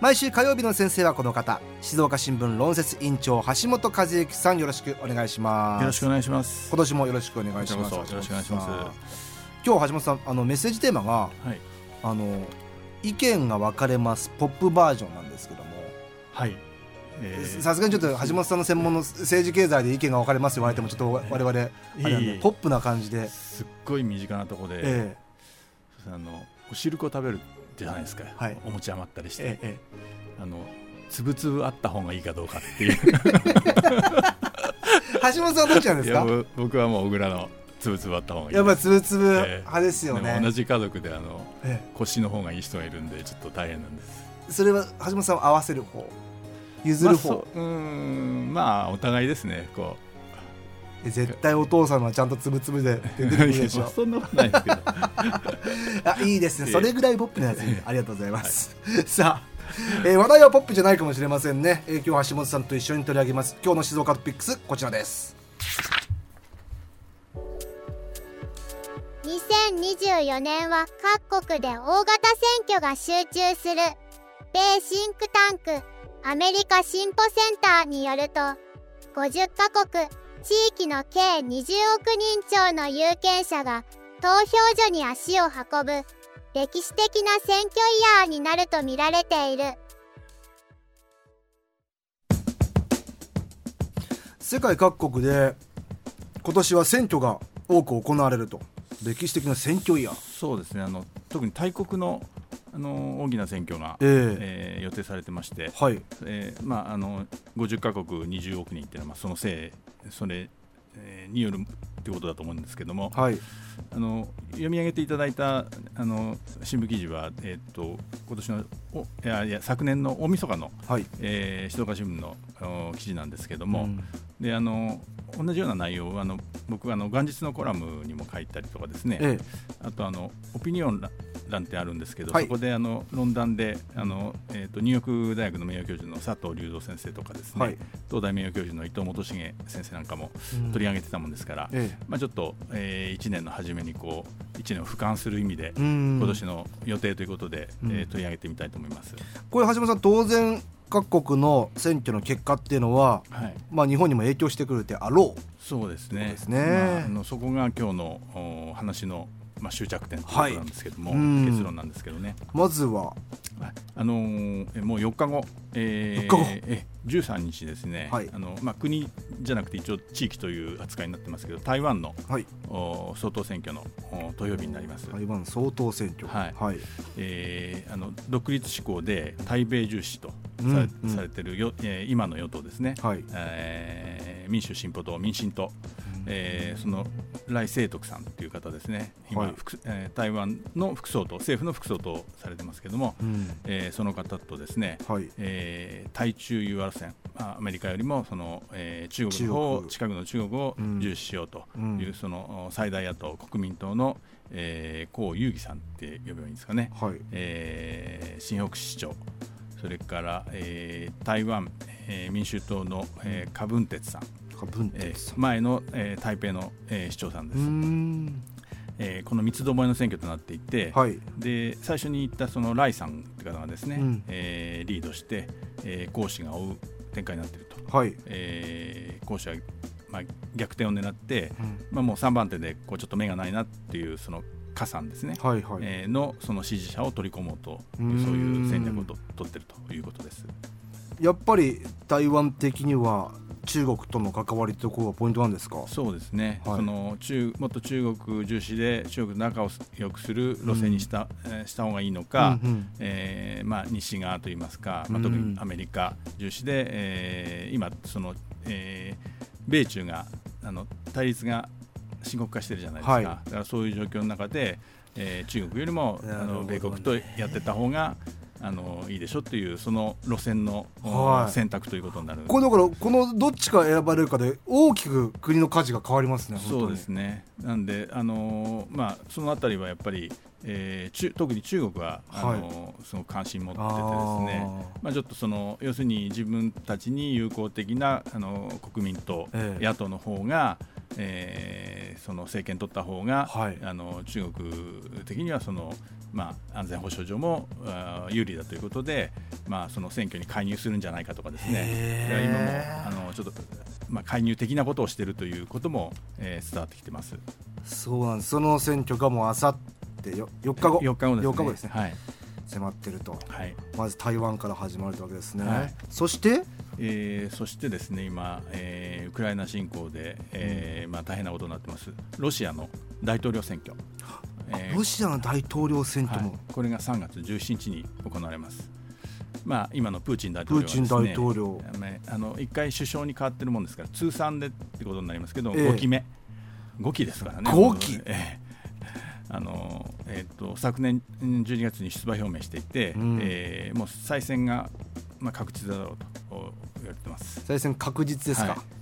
毎週火曜日の先生はこの方。静岡新聞論説委員長橋本和之さんよろしくお願いします。よろしくお願いします。今年もよろしくお願いします。よろしくお願いします。今日橋本さんあのメッセージテーマが、はい、あの意見が分かれますポップバージョンなんですけども。はい。さすがにちょっと橋本さんの専門の政治経済で意見が分かれます言われてもちょっと我々あれなんでポップな感じで。すっごい身近なところで、えー、あのお汁粉食べるじゃないですか、はい、お餅余ったりして、ええ、あのつぶつぶあった方がいいかどうかっていう。橋本さんどっちなんですか？僕はもう小倉のつぶつぶあった方がいいやっぱつぶつぶ派ですよね、えー、同じ家族であの、ええ、腰の方がいい人がいるんでちょっと大変なんです。それは橋本さんを合わせる方？譲る方、まあ、うんまあお互いですね。こう絶対お父さんはちゃんとつぶつぶで出てくるでしょ。そんなことないですけど。あいいですね。それぐらいポップなやつ、ね、ありがとうございます、はい、さあえー、話題はポップじゃないかもしれませんね、えー、今日橋本さんと一緒に取り上げます。今日の静岡トピックスこちらです。2024年は各国で大型選挙が集中する。米シンクタンクアメリカ進歩センターによると50カ国地域の計20億人超の有権者が投票所に足を運ぶ歴史的な選挙イヤーになると見られている。世界各国で今年は選挙が多く行われると。歴史的な選挙イヤー。そうですね。あの特に大国のあの大きな選挙が、えー、えー、予定されてまして、はい。えーまあ、あの50か国20億人っていうのは、まあ、そのせいそれによるということだと思うんですけども、はい、あの読み上げていただいたあの新聞記事は、えーと、今年のおいやいや昨年の大晦日の、はい。えー、静岡新聞の記事なんですけども、うん、であの同じような内容をあの僕あの元日のコラムにも書いたりとかですね、ええ、あとあのオピニオン欄ってあるんですけど、はい、そこであの論壇であの、えーと、ニューヨーク大学の名誉教授の佐藤隆三先生とかですね、はい、東大名誉教授の伊藤元重先生なんかも取り上げてたもんですから、うん、まあ、ちょっと、えー、1年の初めにこう1年を俯瞰する意味で、今年の予定ということで、うん、えー、取り上げてみたいと思います。これ橋本さん当然各国の選挙の結果っていうのは、はい、まあ、日本にも影響してくるであろう。そうですね。ですね、まあ、あのそこが今日のお話のまあ、終着点ということなんですけども、はい、結論なんですけどね。まずは、あのー、もう4日後、えー、4日後。え13日ですね、はい、あのまあ、国じゃなくて一応地域という扱いになってますけど台湾の、はい、お総統選挙のお投票日になります。台湾総統選挙。はい、はい、えー、あの独立志向で対米重視とされうん、されてるよ、えー、今の与党ですね、はい。えー、民主進歩党民進党、えー、その来清徳さんという方ですね、今、はい、えー、台湾の副総統、政府の副総統されてますけれども、うん、えー、その方とですね、はい。えー、対中融和戦、アメリカよりもその、えー、中国の方近くの中国を重視しようという、うん、その最大野党、国民党の、えー、江遊義さんって呼べばいいんですかね、はい。えー、新北市長、それから、えー、台湾、えー、民衆党の、えー、カ・ブンテツさん。えー、前の、えー、台北の、えー、市長さんです。えー、この三つどもえの選挙となっていて、はい、で最初に言ったそのライさんという方がですね、うん、えー、リードして、えー、講師が追う展開になっていると、はい。えー、講師は、まあ、逆転を狙って、うん、まあ、もう3番手でこうちょっと目がないなっていうその加算ですね、はいはい、えー、のその支持者を取り込もうというそういう戦略をと取っているということです。やっぱり台湾的には中国との関わりところがポイントなんですか？そうですね、はい、その中もっと中国重視で中国と仲を良くする路線にした,、うん、した方がいいのか、うんうん、えー、まあ、西側といいますか、まあ、特にアメリカ重視で、えー、今その、えー、米中があの対立が深刻化してるじゃないですか、はい、だからそういう状況の中で、えー、中国よりもあの米国とやってた方があのいいでしょっていうその路線の、はい、選択ということになるこれだからこのどっちか選ばれるかで大きく国の価値が変わりますねそうですね。なんであのまあそのあたりはやっぱりえー、中特に中国はあの、はい、その関心持っててですね。まあ、ちょっとその要するに自分たちに友好的なあの国民と野党の方が、ええー、その政権取った方が、はい、あの中国的にはその、まあ、安全保障上も有利だということで、まあ、その選挙に介入するんじゃないかとかですね。今もあのちょっと、まあ、介入的なことをしているということも、えー、伝わってきてます。そうなんです。その選挙がもうあさって4日後。4日後ですね。日後ですね、はい、迫ってると、はい、まず台湾から始まるわけですね、はい、そして、えー、そしてですね今、えー、ウクライナ侵攻で、えー、うん、まあ、大変なことになってます。ロシアの大統領選挙、えー、ロシアの大統領選挙も、はい、これが3月17日に行われます。まあ、今のプーチン大統領、ね、プーチン大統領。あの1回首相に変わってるもんですから通算でってことになりますけど、えー、5期目。5期ですからね。5期、えーあのえーと、昨年12月に出馬表明していて、うん、えー、もう再選が、まあ、確実だろうと言われてます。再選確実ですか、はい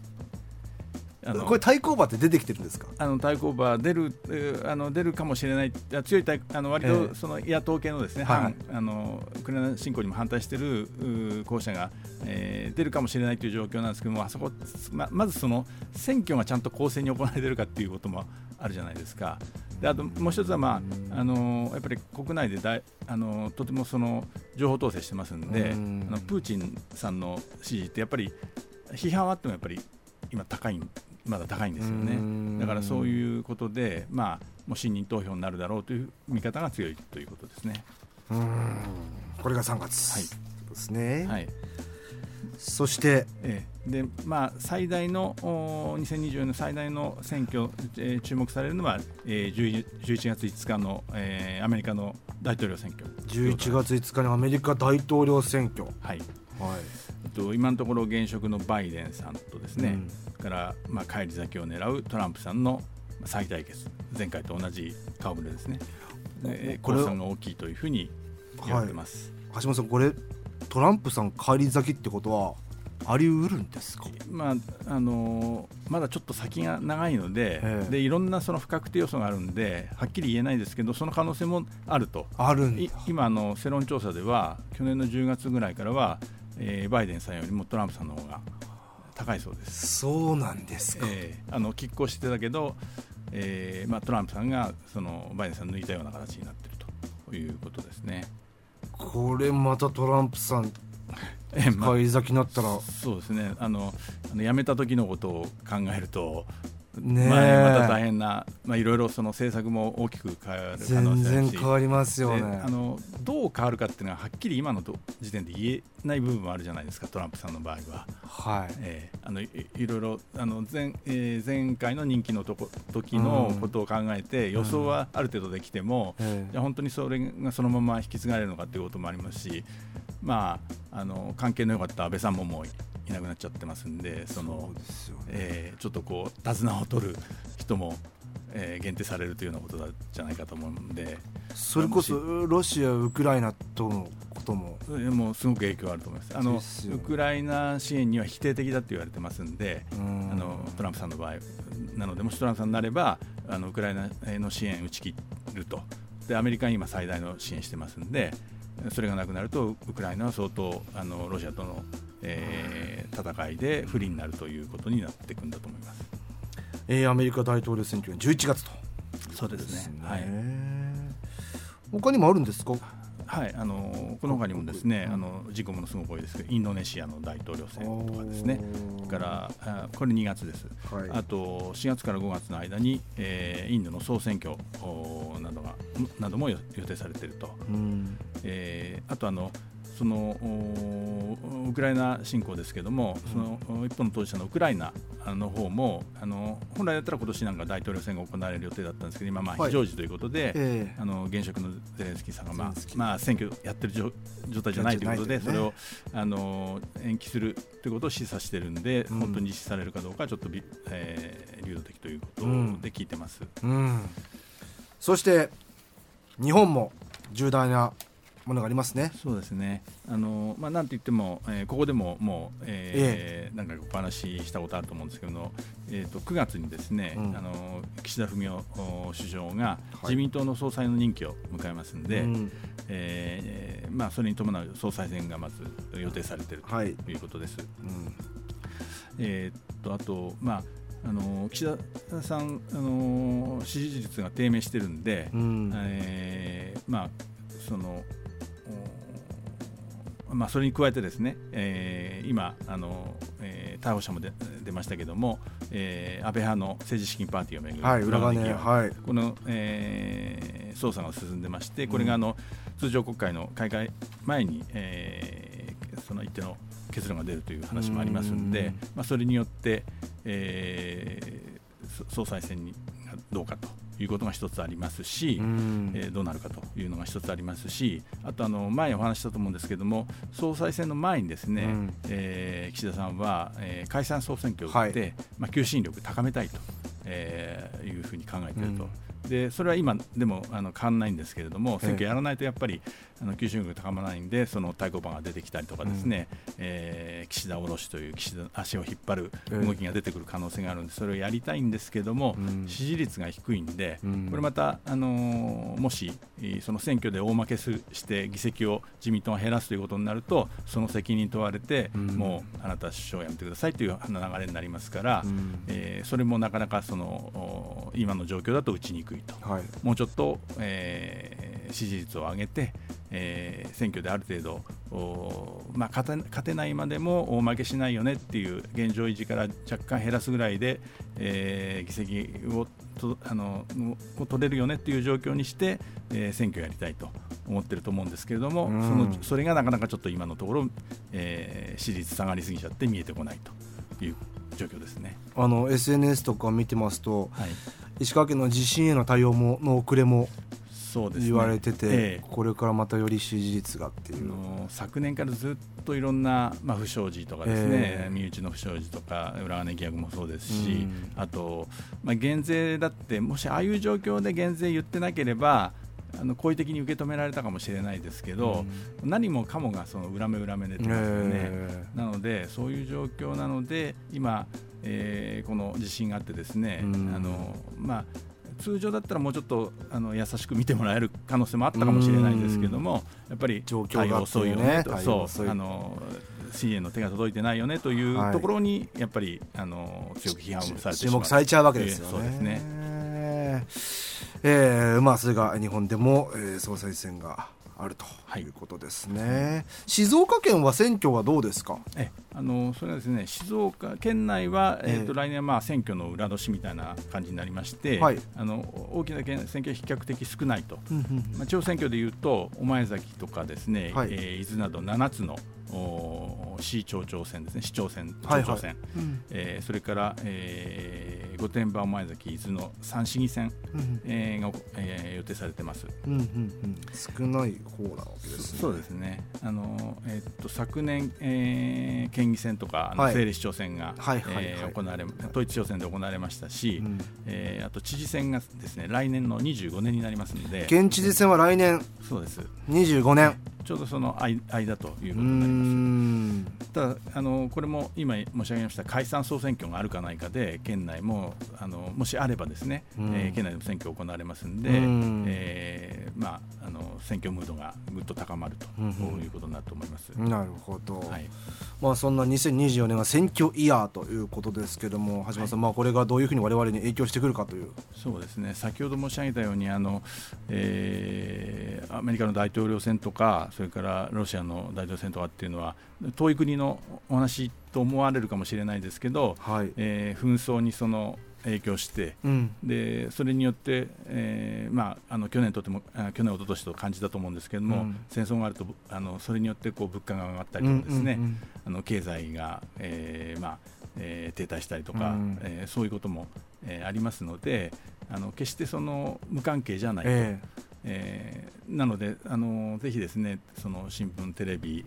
これ対抗馬って出てきてるんですか？あの対抗馬出るあの出るかもしれない。強い対あの割とその野党系のですね、えー、あのウクライナ侵攻にも反対している候補者が、えー、出るかもしれないという状況なんですけどもあそこままずその選挙がちゃんと公正に行われているかということもあるじゃないですか。であともう一つは、まあ、あのやっぱり国内でだあのとてもその情報統制してますんで、ん。あのプーチンさんの支持ってやっぱり批判はあってもやっぱり今高いまだ高いんですよね。だからそういうことで、まあ、もう信任投票になるだろうという見方が強いということですね。うん。これが3月、はい、ですね。はい、そして、ええ、でまあ、最大の2024年最大の選挙、えー、注目されるのは、えー、11月5日の、えー、アメリカの大統領選挙。11月5日のアメリカ大統領選挙。はい、はい。えっと、今のところ現職のバイデンさんとですね、うん、から、まあ、返り咲きを狙うトランプさんの再対決。前回と同じ顔ぶれですね。これが大きいというふうに言われてます、はい、橋本さんこれトランプさん返り咲きってことはあり得るんですか、まああのー、まだちょっと先が長いのででいろんなその不確定要素があるんではっきり言えないですけどその可能性もあると。ある今の世論調査では去年の10月ぐらいからは、えー、バイデンさんよりもトランプさんの方が高いそうです。そうなんですか、えー、あの拮抗してたけど、えーまあ、トランプさんがそのバイデンさん抜いたような形になっているということですね。これまたトランプさん 返り咲きになったら、そうですね。あのあの辞めた時のことを考えるとね、また大変な、まあ、いろいろその政策も大きく変わる可能性全然変わりますよね。あのどう変わるかっていうのははっきり今の時点で言えない部分もあるじゃないですかトランプさんの場合は。はい。えー、あのいろいろあの前,、えー、前回の任期のとこ時のことを考えて、予想はある程度できても、うん、じゃ本当にそれがそのまま引き継がれるのかということもありますし、まあ、あの関係の良かった安倍さんももういなくなっちゃってますんでそのそ、ね、えー、ちょっとこう手綱を取る人も、えー、限定されるというようなことだじゃないかと思うんでそれこそロシア、ウクライナとのことも。もうすごく影響あると思います。あのウクライナ支援には否定的だと言われてますんであのトランプさんの場合なのでもしトランプさんになればあのウクライナの支援打ち切ると。でアメリカに今最大の支援してますんでそれがなくなるとウクライナは相当あのロシアとのえー、戦いで不利になるということになっていくんだと思います、えー、アメリカ大統領選挙は11月と。そうですね、はい、他にもあるんですか？はい、あのこの他にもですね、あの事故ものすごく多いですけど、インドネシアの大統領選とかですね、からあこれ2月です、はい、あと4月から5月の間に、えー、インドの総選挙などがなども予定されていると、うん、えー、あとあのそのウクライナ侵攻ですけれども、その一方の当事者のウクライナの方もあの本来だったら今年なんか大統領選が行われる予定だったんですけど今、まあ、非常時ということで、はいえ。ー、あの現職のゼレンスキーさんが、まあまあ、選挙やってる状態じゃないということで、ね、それをあの延期するということを示唆しているんで、うん、本当に実施されるかどうかちょっと、えー、流動的ということで聞いてます。うん、うん、そして日本も重大なものがありますね。そうですね。あのまあなんと言っても、えー、ここでももう、えー、えー、なんかお話ししたことあると思うんですけども、えっ、ー、と9月にですね、うん、あの岸田文雄首相が自民党の総裁の任期を迎えますんで、はい、えー、まあそれに伴う総裁選がまず予定されているということです。はい、うん、えっとあとまあ。あの岸田さん、あの支持率が低迷してるんで、うん、えー、まあ、そのまあ、それに加えてですね、えー、今あの、えー、逮捕者も出出ましたけれども、えー、安倍派の政治資金パーティーをめぐる裏金疑惑、はい、この、えー、捜査が進んでましてこれがあの、うん、通常国会の開会前に、えー、その一定の結論が出るという話もありますので、まあ、それによって、えー、総裁選にどうかということが一つありますし、えー、どうなるかというのが一つありますしあとあの前お話したと思うんですけれども総裁選の前にですね、うん、えー、岸田さんは、えー、解散総選挙を打って、はい、まあ、求心力を高めたいと、えー、いうふうに考えていると。うんでそれは今でもあの変わらないんですけれども選挙やらないとやっぱりあの求心力が高まらないんでその対抗馬が出てきたりとかですね、うん、えー、岸田下ろしという岸田足を引っ張る動きが出てくる可能性があるんでそれをやりたいんですけれども、うん、支持率が低いんで、うん、これまた、あのー、もしその選挙で大負けすして議席を自民党が減らすということになるとその責任問われて、もうあなた首相を辞めてくださいという流れになりますから、えー、それもなかなかその今の状況だと打ちにくいと、はい、もうちょっと、えー、支持率を上げて、えー、選挙である程度まあ、勝て勝てないまでも大負けしないよねっていう現状維持から若干減らすぐらいで、えー、議席をとあのを取れるよねっていう状況にして、えー、選挙をやりたいと思ってると思うんですけれども、うん、そのそれがなかなかちょっと今のところ、えー、支持率下がりすぎちゃって見えてこないという状況ですね。あの SNS とか見てますと、はい、石川県の地震への対応もの遅れもそうです、ね、言われてて、ええ、これからまたより支持率がっていう。昨年からずっといろんな、まあ、不祥事とかですね、え、身内の不祥事とか裏金疑惑もそうですし、うん、あと、まあ、減税だってもしああいう状況で減税言ってなければあの好意的に受け止められたかもしれないですけど、うん、何もかもがその裏目裏目出てますよね、なのでそういう状況なので今、えー、この地震があってですね、うん、あのまあ通常だったらもうちょっとあの優しく見てもらえる可能性もあったかもしれないですけどもやっぱり対応遅いよねと。そう。あの支援の手が届いてないよねというところにやっぱりあの強く批判をされて注目されちゃうわけですよね。そうですね。えー、まあそれが日本でも、えー、総裁選があるとい。うことですね、はい、静岡県は選挙はどうですか？えあのそれはですね静岡県内は、えーと、来年はまあ選挙の裏年みたいな感じになりまして、はい、あの大きな県選挙は比較的少ないと、まあ、地方選挙でいうと御前崎とかですね、はい、えー、伊豆など7つの市町長選ですね。市長選町長選、はい。はいうん、えー、それから、えー、御殿場前崎伊豆の三市議選、うん、えー、が、えー、予定されてます、うんうんうん、少ない方なわけですね。そうですね。あの、えー、っと昨年、えー、県議選とかあの、はい、政令市長選が、行われ統一地方選で行われましたし、うん、えー、あと知事選がですね来年の25年になりますので県知事選は来年。そうです。25年。ちょうどその間ということになりますただあのこれも今申し上げました解散総選挙があるかないかで県内もあのもしあればですね、えー、県内でも選挙行われますんで、ん。えー、まあ、あの選挙ムードがぐっと高まるということになると思います。なるほど、はい。まあ、そんな2024年は選挙イヤーということですけども橋本さん、はい、まあ、これがどういうふうに我々に影響してくるかという。そうですね。先ほど申し上げたようにあの、えー、アメリカの大統領選とかそれからロシアの大統領選とかっていうのは遠い国のお話と思われるかもしれないですけど、はい、えー、紛争にその影響して、うん、でそれによって、えーまあ、あの去年とても去年、おととしと感じたと思うんですけれども、うん、戦争があるとあのそれによってこう物価が上がったりとかですね、うんうんうん、あの経済が、えーまあえー、停滞したりとか、うん、えー、そういうことも、えー、ありますのであの決してその無関係じゃないと。えーえー、なのであのぜひですねその新聞テレビ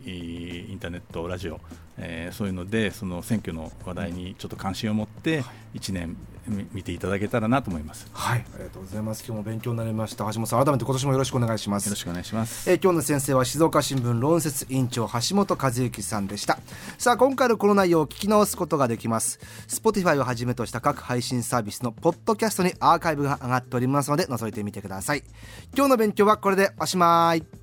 インターネットラジオえー、そういうのでその選挙の話題にちょっと関心を持って1年見ていただけたらなと思います。はい。ありがとうございます。今日も勉強になりました。橋本さん改めて今年もよろしくお願いします。よろしくお願いします、えー、今日の先生は静岡新聞論説委員長橋本和之さんでした。さあ今回のこの内容を聞き直すことができます。Spotify をはじめとした各配信サービスのポッドキャストにアーカイブが上がっておりますので覗いてみてください。今日の勉強はこれでおしまい